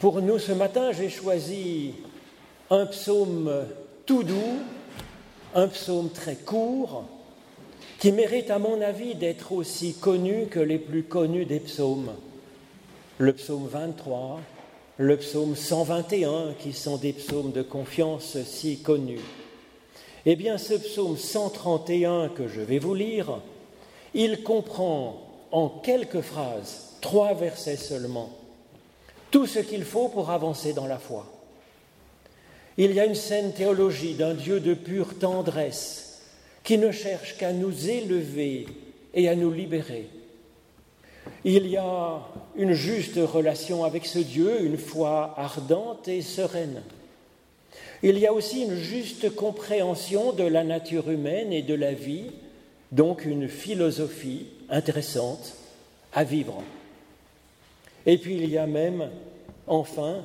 Pour nous ce matin, j'ai choisi un psaume tout doux, un psaume très court, qui mérite à mon avis d'être aussi connu que les plus connus des psaumes. Le psaume 23, le psaume 121, qui sont des psaumes de confiance si connus. Eh bien, ce psaume 131 que je vais vous lire, il comprend en quelques phrases, trois versets seulement, tout ce qu'il faut pour avancer dans la foi. Il y a une saine théologie d'un Dieu de pure tendresse qui ne cherche qu'à nous élever et à nous libérer. Il y a une juste relation avec ce Dieu, une foi ardente et sereine. Il y a aussi une juste compréhension de la nature humaine et de la vie, donc une philosophie intéressante à vivre. Et puis il y a même, enfin,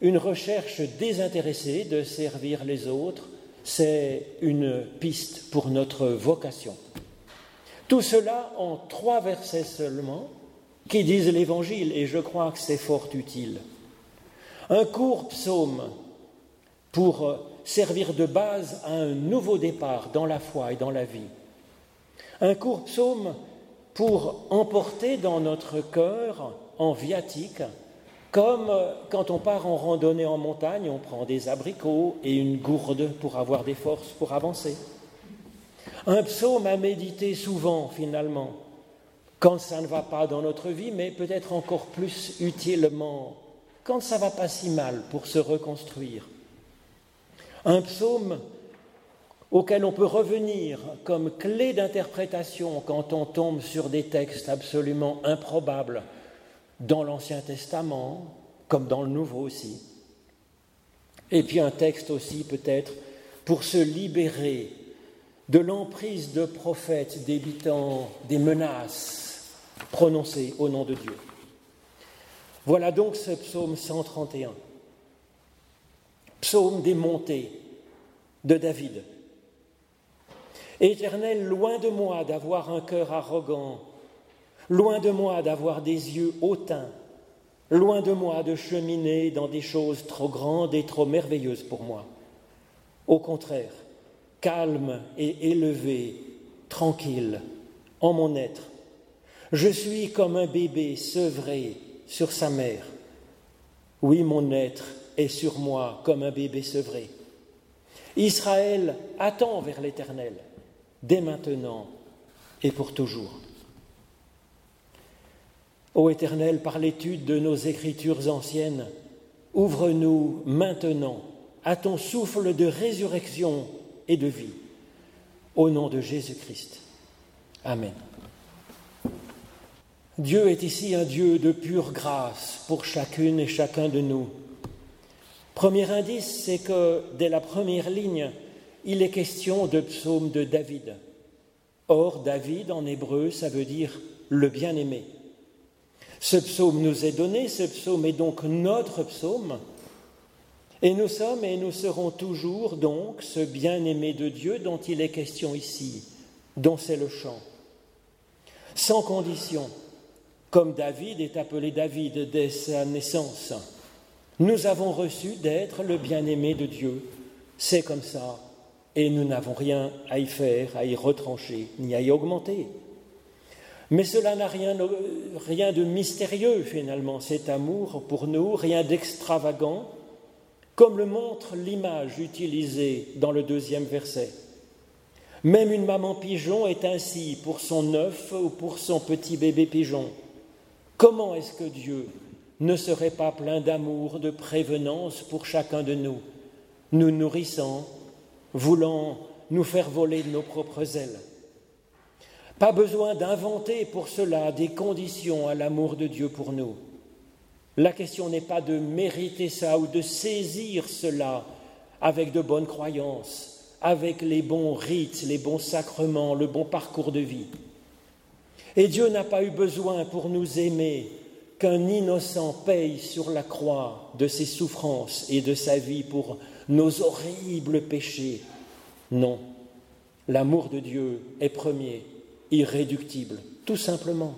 une recherche désintéressée de servir les autres, c'est une piste pour notre vocation. Tout cela en trois versets seulement qui disent l'Évangile, et je crois que c'est fort utile. Un court psaume pour servir de base à un nouveau départ dans la foi et dans la vie. Un court psaume pour emporter dans notre cœur en viatique comme quand on part en randonnée en montagne, on prend des abricots et une gourde pour avoir des forces pour avancer. Un psaume à méditer souvent, finalement, quand ça ne va pas dans notre vie, mais peut-être encore plus utilement quand ça va pas si mal pour se reconstruire. Un psaume auquel on peut revenir comme clé d'interprétation quand on tombe sur des textes absolument improbables dans l'Ancien Testament comme dans le Nouveau aussi. Et puis un texte aussi peut-être pour se libérer de l'emprise de prophètes débitant des menaces prononcées au nom de Dieu. Voilà donc ce psaume 131, psaume des montées de David. Éternel, loin de moi d'avoir un cœur arrogant Loin de moi d'avoir des yeux hautains, loin de moi de cheminer dans des choses trop grandes et trop merveilleuses pour moi. Au contraire, calme et élevé, tranquille, en mon être, je suis comme un bébé sevré sur sa mère. Oui, mon être est sur moi comme un bébé sevré. Israël attend vers l'Éternel, dès maintenant et pour toujours. Ô Éternel, par l'étude de nos écritures anciennes, ouvre-nous maintenant à ton souffle de résurrection et de vie. Au nom de Jésus-Christ. Amen. Dieu est ici un Dieu de pure grâce pour chacune et chacun de nous. Premier indice, c'est que dès la première ligne, il est question de psaume de David. Or, David en hébreu, ça veut dire le bien-aimé. Ce psaume nous est donné, ce psaume est donc notre psaume, et nous sommes et nous serons toujours donc ce bien-aimé de Dieu dont il est question ici, dont c'est le chant. Sans condition, comme David est appelé David dès sa naissance, nous avons reçu d'être le bien-aimé de Dieu. C'est comme ça, et nous n'avons rien à y faire, à y retrancher, ni à y augmenter. Mais cela n'a rien, de mystérieux finalement, cet amour pour nous, rien d'extravagant, comme le montre l'image utilisée dans le deuxième verset. Même une maman pigeon est ainsi pour son œuf ou pour son petit bébé pigeon. Comment est-ce que Dieu ne serait pas plein d'amour, de prévenance pour chacun de nous, nous nourrissant, voulant nous faire voler de nos propres ailes? Pas besoin d'inventer pour cela des conditions à l'amour de Dieu pour nous. La question n'est pas de mériter ça ou de saisir cela avec de bonnes croyances, avec les bons rites, les bons sacrements, le bon parcours de vie. Et Dieu n'a pas eu besoin pour nous aimer qu'un innocent paye sur la croix de ses souffrances et de sa vie pour nos horribles péchés. Non, l'amour de Dieu est premier irréductible, tout simplement.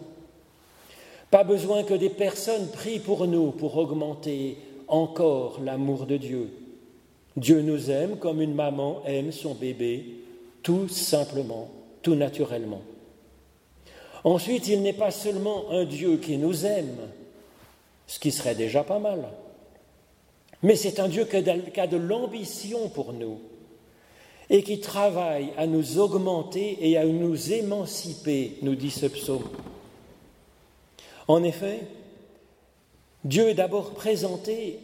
Pas besoin que des personnes prient pour nous pour augmenter encore l'amour de Dieu. Dieu nous aime comme une maman aime son bébé, tout simplement, tout naturellement. Ensuite, il n'est pas seulement un Dieu qui nous aime, ce qui serait déjà pas mal, mais c'est un Dieu qui a de l'ambition pour nous et qui travaille à nous augmenter et à nous émanciper, nous dit ce psaume. En effet, Dieu est d'abord présenté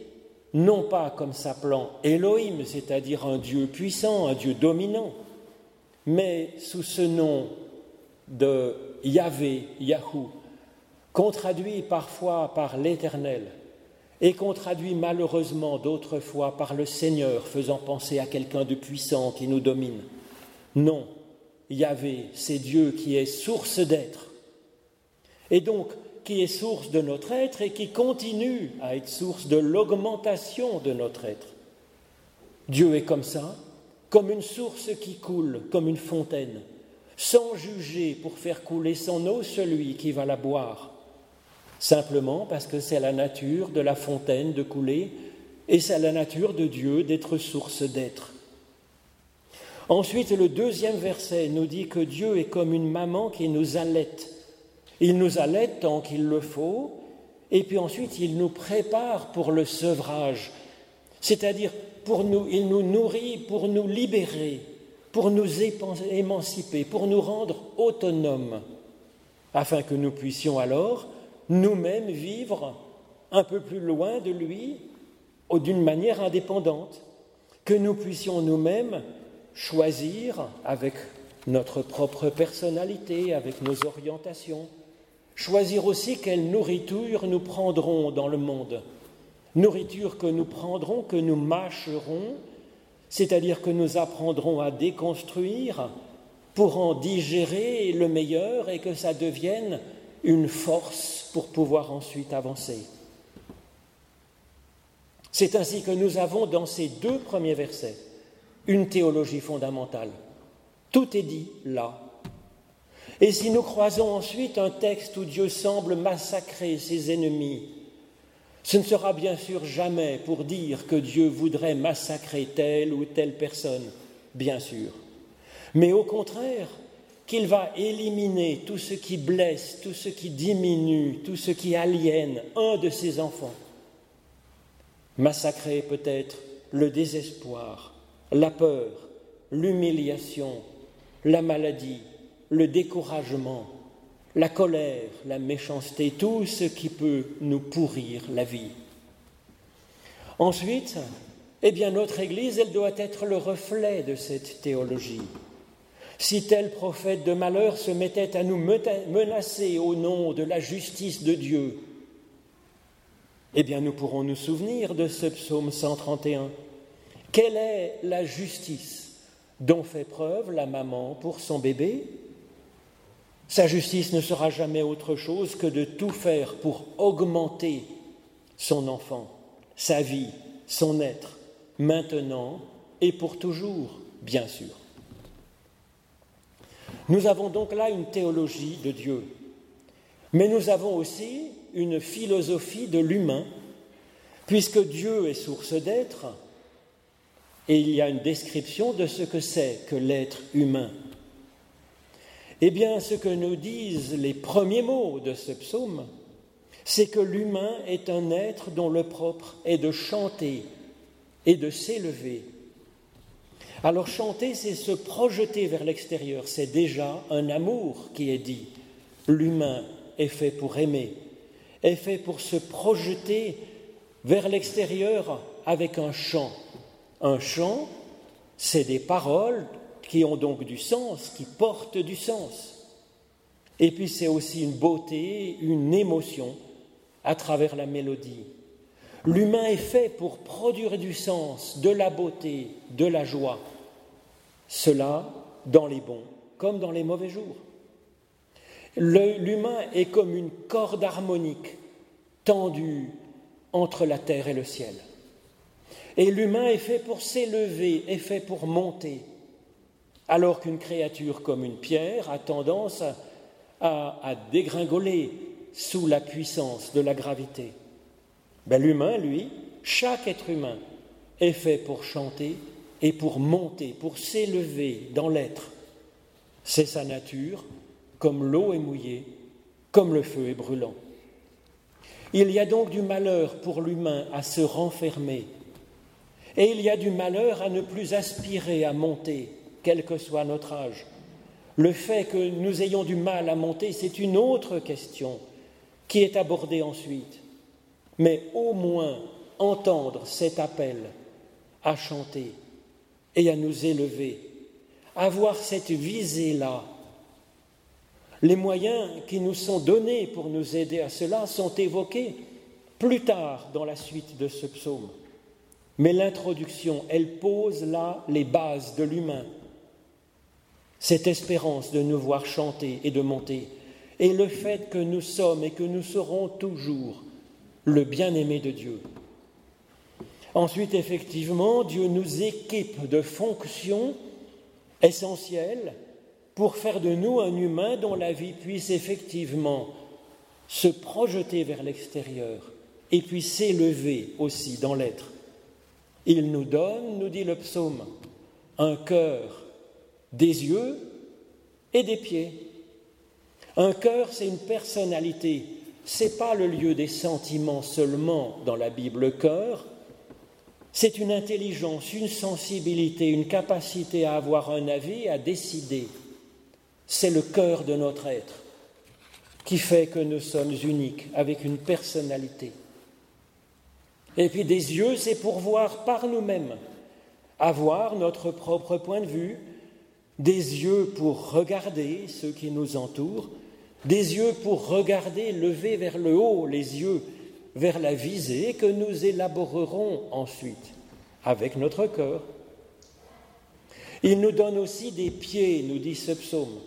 non pas comme s'appelant Elohim, c'est-à-dire un Dieu puissant, un Dieu dominant, mais sous ce nom de Yahvé, Yahou, qu'on traduit parfois par l'Éternel et qu'on traduit malheureusement d'autres fois par le Seigneur, faisant penser à quelqu'un de puissant qui nous domine. Non, Yahvé, c'est Dieu qui est source d'être. Et donc, qui est source de notre être et qui continue à être source de l'augmentation de notre être. Dieu est comme ça, comme une source qui coule, comme une fontaine, sans juger pour faire couler son eau celui qui va la boire, simplement parce que c'est la nature de la fontaine de couler et c'est la nature de Dieu d'être source d'être. Ensuite, le deuxième verset nous dit que Dieu est comme une maman qui nous allaite. Il nous allaite tant qu'il le faut, et puis ensuite il nous prépare pour le sevrage, c'est-à-dire pour nous, il nous nourrit pour nous libérer, pour nous émanciper, pour nous rendre autonomes, afin que nous puissions alors nous-mêmes vivre un peu plus loin de lui ou d'une manière indépendante, que nous puissions nous-mêmes choisir avec notre propre personnalité, avec nos orientations, choisir aussi quelle nourriture nous prendrons dans le monde. Nourriture que nous prendrons, que nous mâcherons, c'est-à-dire que nous apprendrons à déconstruire pour en digérer le meilleur et que ça devienne une force pour pouvoir ensuite avancer. C'est ainsi que nous avons dans ces deux premiers versets une théologie fondamentale. Tout est dit là. Et si nous croisons ensuite un texte où Dieu semble massacrer ses ennemis, ce ne sera bien sûr jamais pour dire que Dieu voudrait massacrer telle ou telle personne, bien sûr, mais au contraire qu'il va éliminer tout ce qui blesse, tout ce qui diminue, tout ce qui aliène un de ses enfants. Massacrer peut-être le désespoir, la peur, l'humiliation, la maladie, le découragement, la colère, la méchanceté, tout ce qui peut nous pourrir la vie. Ensuite, eh bien, notre Église, elle doit être le reflet de cette théologie. Si tel prophète de malheur se mettait à nous menacer au nom de la justice de Dieu, eh bien nous pourrons nous souvenir de ce psaume 131. Quelle est la justice dont fait preuve la maman pour son bébé? Sa justice ne sera jamais autre chose que de tout faire pour augmenter son enfant, sa vie, son être, maintenant et pour toujours, bien sûr. Nous avons donc là une théologie de Dieu, mais nous avons aussi une philosophie de l'humain, puisque Dieu est source d'être, et il y a une description de ce que c'est que l'être humain. Eh bien, ce que nous disent les premiers mots de ce psaume, c'est que l'humain est un être dont le propre est de chanter et de s'élever alors chanter, c'est se projeter vers l'extérieur, c'est déjà un amour qui est dit. L'humain est fait pour aimer, est fait pour se projeter vers l'extérieur avec un chant. Un chant, c'est des paroles qui ont donc du sens, qui portent du sens. Et puis c'est aussi une beauté, une émotion à travers la mélodie. L'humain est fait pour produire du sens, de la beauté, de la joie. Cela dans les bons comme dans les mauvais jours. L'humain est comme une corde harmonique tendue entre la terre et le ciel. Et l'humain est fait pour s'élever, est fait pour monter, alors qu'une créature comme une pierre a tendance à, dégringoler sous la puissance de la gravité. Ben, L'humain, lui, chaque être humain est fait pour chanter et pour monter, pour s'élever dans l'être. C'est sa nature, comme l'eau est mouillée, comme le feu est brûlant. Il y a donc du malheur pour l'humain à se renfermer, et il y a du malheur à ne plus aspirer à monter, quel que soit notre âge. Le fait que nous ayons du mal à monter, c'est une autre question qui est abordée ensuite. Mais au moins entendre cet appel à chanter et à nous élever, avoir cette visée-là. Les moyens qui nous sont donnés pour nous aider à cela sont évoqués plus tard dans la suite de ce psaume. Mais l'introduction, elle pose là les bases de l'humain. Cette espérance de nous voir chanter et de monter, et le fait que nous sommes et que nous serons toujours le bien-aimé de Dieu. Ensuite, effectivement, Dieu nous équipe de fonctions essentielles pour faire de nous un humain dont la vie puisse effectivement se projeter vers l'extérieur et puis s'élever aussi dans l'être. Il nous donne, nous dit le psaume, un cœur, des yeux et des pieds. Un cœur, c'est une personnalité. Ce n'est pas le lieu des sentiments seulement dans la Bible. Le cœur, c'est une intelligence, une sensibilité, une capacité à avoir un avis, à décider. C'est le cœur de notre être qui fait que nous sommes uniques, avec une personnalité. Et puis des yeux, c'est pour voir par nous-mêmes, avoir notre propre point de vue, des yeux pour regarder ceux qui nous entourent, des yeux pour regarder, lever vers le haut les yeux vers la visée que nous élaborerons ensuite avec notre cœur. Il nous donne aussi des pieds, nous dit ce psaume,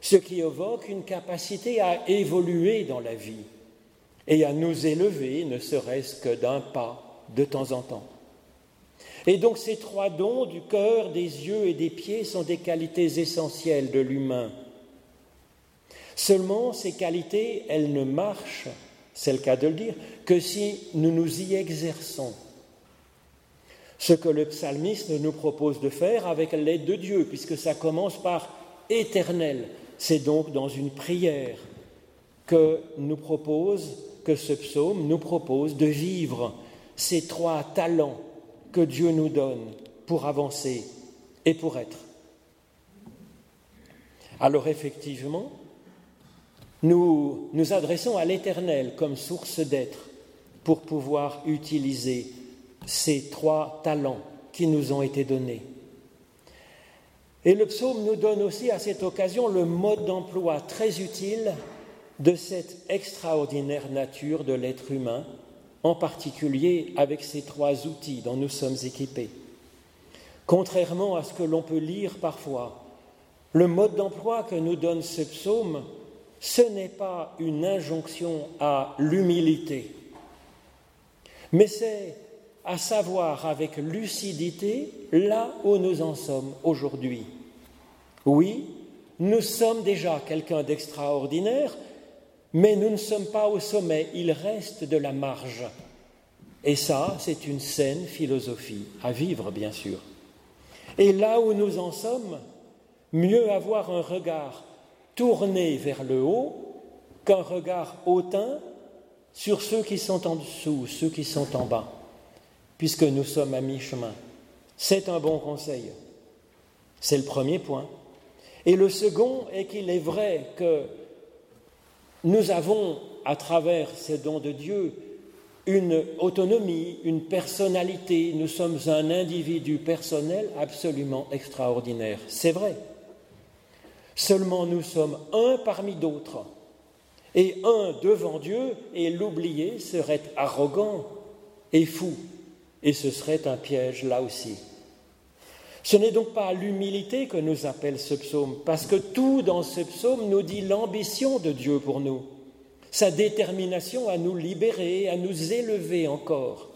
ce qui évoque une capacité à évoluer dans la vie et à nous élever, ne serait-ce que d'un pas de temps en temps. Et donc ces trois dons du cœur, des yeux et des pieds sont des qualités essentielles de l'humain. Seulement ces qualités, elles ne marchent c'est le cas de le dire, que si nous nous y exerçons. Ce que le psalmiste nous propose de faire avec l'aide de Dieu, puisque ça commence par éternel. C'est donc dans une prière que nous propose, que ce psaume nous propose de vivre ces trois talents que Dieu nous donne pour avancer et pour être. Alors effectivement, nous nous adressons à l'Éternel comme source d'être pour pouvoir utiliser ces trois talents qui nous ont été donnés. Et le psaume nous donne aussi à cette occasion le mode d'emploi très utile de cette extraordinaire nature de l'être humain, en particulier avec ces trois outils dont nous sommes équipés. Contrairement à ce que l'on peut lire parfois, le mode d'emploi que nous donne ce psaume ce n'est pas une injonction à l'humilité, mais c'est à savoir avec lucidité là où nous en sommes aujourd'hui. Oui, nous sommes déjà quelqu'un d'extraordinaire, mais nous ne sommes pas au sommet, il reste de la marge. Et ça, c'est une saine philosophie à vivre, bien sûr. Et là où nous en sommes, mieux avoir un regard tourner vers le haut qu'un regard hautain sur ceux qui sont en dessous, ceux qui sont en bas, puisque nous sommes à mi-chemin. C'est un bon conseil. C'est le premier point. Et le second est qu'il est vrai que nous avons, à travers ces dons de Dieu, une autonomie, une personnalité. Nous sommes un individu personnel absolument extraordinaire. C'est vrai. Seulement nous sommes un parmi d'autres. Et un devant Dieu, et l'oublier serait arrogant et fou, et ce serait un piège là aussi. Ce n'est donc pas l'humilité que nous appelle ce psaume, parce que tout dans ce psaume nous dit l'ambition de Dieu pour nous, sa détermination à nous libérer, à nous élever encore,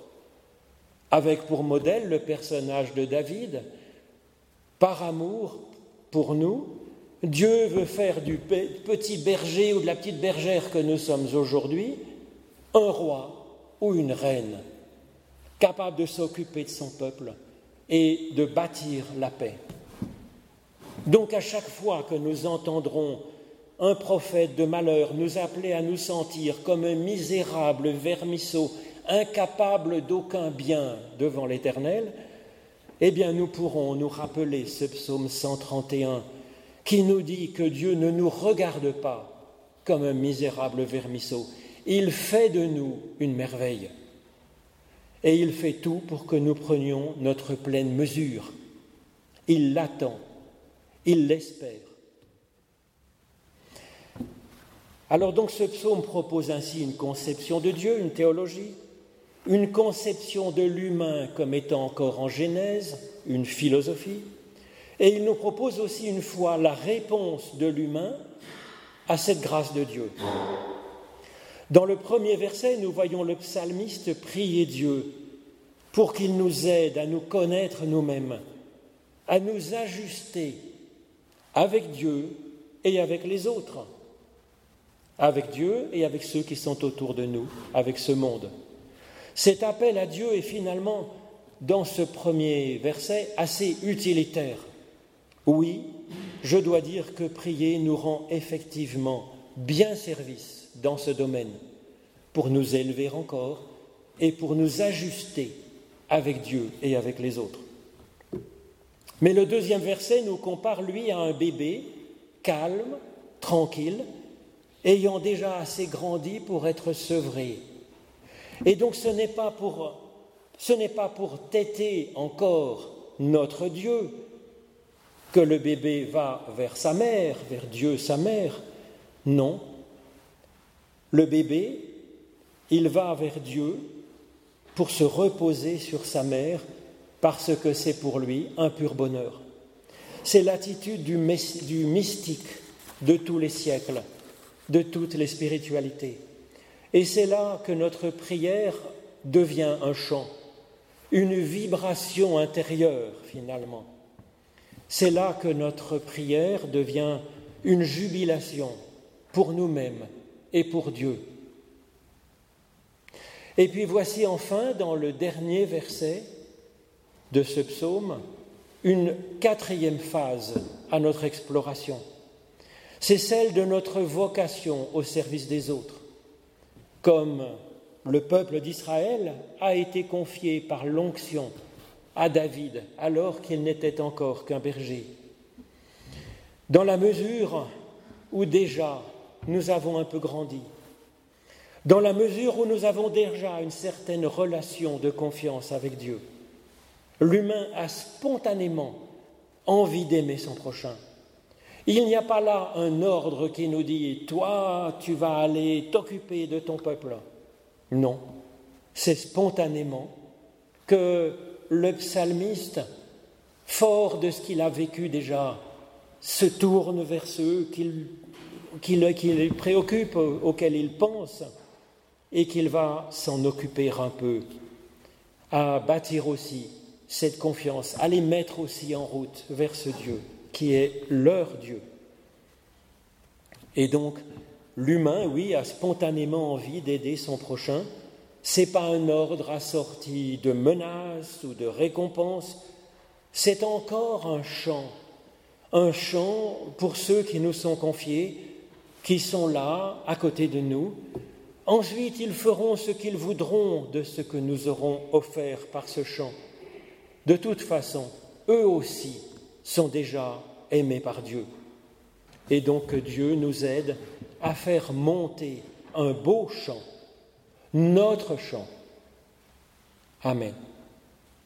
avec pour modèle le personnage de David, par amour pour nous, Dieu veut faire du petit berger ou de la petite bergère que nous sommes aujourd'hui un roi ou une reine capable de s'occuper de son peuple et de bâtir la paix. Donc à chaque fois que nous entendrons un prophète de malheur nous appeler à nous sentir comme un misérable vermisseau, incapable d'aucun bien devant l'Éternel, eh bien nous pourrons nous rappeler ce psaume 131 qui nous dit que Dieu ne nous regarde pas comme un misérable vermisseau, il fait de nous une merveille. Et il fait tout pour que nous prenions notre pleine mesure. Il l'attend, il l'espère. Alors donc ce psaume propose ainsi une conception de Dieu, une théologie, une conception de l'humain comme étant encore en Genèse, une philosophie, et il nous propose aussi une fois la réponse de l'humain à cette grâce de Dieu. Dans le premier verset, nous voyons le psalmiste prier Dieu pour qu'il nous aide à nous connaître nous-mêmes, à nous ajuster avec Dieu et avec les autres, avec Dieu et avec ceux qui sont autour de nous, avec ce monde. Cet appel à Dieu est finalement, dans ce premier verset, assez utilitaire. Oui, je dois dire que prier nous rend effectivement bien service dans ce domaine pour nous élever encore et pour nous ajuster avec Dieu et avec les autres. Mais le deuxième verset nous compare, lui, à un bébé calme, tranquille, ayant déjà assez grandi pour être sevré. Et donc ce n'est pas pour, ce n'est pas pour têter encore notre Dieu que le bébé va vers sa mère, vers Dieu sa mère. Non, le bébé, il va vers Dieu pour se reposer sur sa mère parce que c'est pour lui un pur bonheur. C'est l'attitude du, mystique de tous les siècles, de toutes les spiritualités. Et c'est là que notre prière devient un chant, une vibration intérieure finalement. C'est là que notre prière devient une jubilation pour nous-mêmes et pour Dieu. Et puis voici enfin, dans le dernier verset de ce psaume, une quatrième phase à notre exploration. C'est celle de notre vocation au service des autres. Comme le peuple d'Israël a été confié par l'onction à David alors qu'il n'était encore qu'un berger. Dans la mesure où déjà nous avons un peu grandi, dans la mesure où nous avons déjà une certaine relation de confiance avec Dieu. L'humain a spontanément envie d'aimer son prochain. Il n'y a pas là un ordre qui nous dit Toi, tu vas aller t'occuper de ton peuple. Non, c'est spontanément que le psalmiste, fort de ce qu'il a vécu déjà, se tourne vers ceux qu'il qui le, préoccupe, auquel il pense, et qu'il va s'en occuper un peu, à bâtir aussi cette confiance, à les mettre aussi en route vers ce Dieu qui est leur Dieu. Et donc, l'humain, oui, a spontanément envie d'aider son prochain. Ce n'est pas un ordre assorti de menaces ou de récompenses, c'est encore un chant, un chant pour ceux qui nous sont confiés, qui sont là, à côté de nous. Ensuite, ils feront ce qu'ils voudront de ce que nous aurons offert par ce chant. De toute façon, eux aussi sont déjà aimés par Dieu. Et donc Dieu nous aide à faire monter un beau chant, notre chant. Amen.